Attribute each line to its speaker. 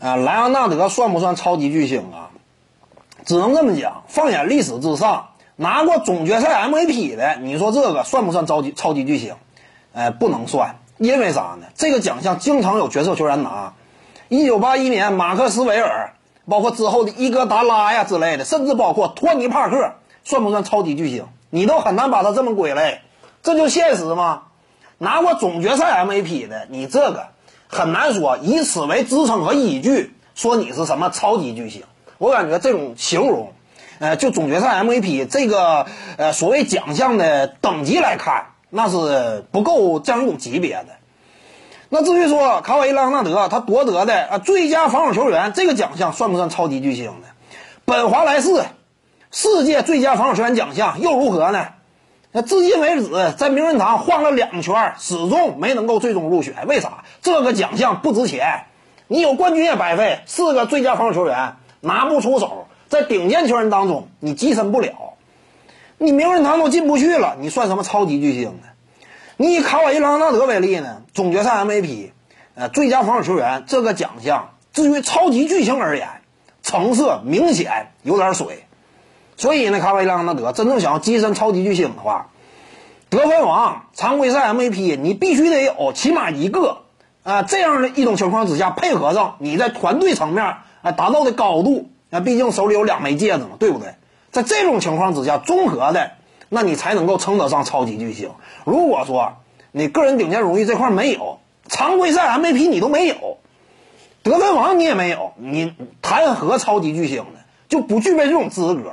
Speaker 1: 啊，莱昂纳德算不算超级巨星啊？只能这么讲，放眼历史之上，拿过总决赛 MVP 的，你说这个算不算超级超级巨星？哎，不能算，因为啥呢？这个奖项经常有角色球员拿。一九八一年，马克斯韦尔，包括之后的伊戈达拉呀之类的，甚至包括托尼帕克，算不算超级巨星？你都很难把他这么归类，这就现实吗？拿过总决赛 MVP 的，你这个。很难说以此为支撑和依据说你是什么超级巨星。我感觉这种形容，呃，就总决赛 MVP 这个呃所谓奖项的等级来看，那是不够这样一种级别的。那至于说卡瓦伊·莱昂纳德他夺得的啊最佳防守球员这个奖项算不算超级巨星呢？本华莱士世界最佳防守球员奖项又如何呢？那至今为止，在名人堂晃了两圈，始终没能够最终入选。为啥？这个奖项不值钱，你有冠军也白费。四个最佳防守球员拿不出手，在顶尖球员当中你跻身不了，你名人堂都进不去了，你算什么超级巨星呢？你以卡瓦伊·朗纳德为例呢？总决赛 MVP，呃，最佳防守球员这个奖项，至于超级巨星而言，成色明显有点水。所以呢，卡瓦伊·朗纳德真正想要跻身超级巨星的话，得分王、常规赛 MVP，你必须得有起码一个啊，这样的一种情况之下，配合上你在团队层面啊达到的高度，那毕竟手里有两枚戒指嘛，对不对？在这种情况之下，综合的，那你才能够称得上超级巨星。如果说你个人顶尖荣誉这块没有，常规赛 MVP 你都没有，得分王你也没有，你谈何超级巨星呢？就不具备这种资格。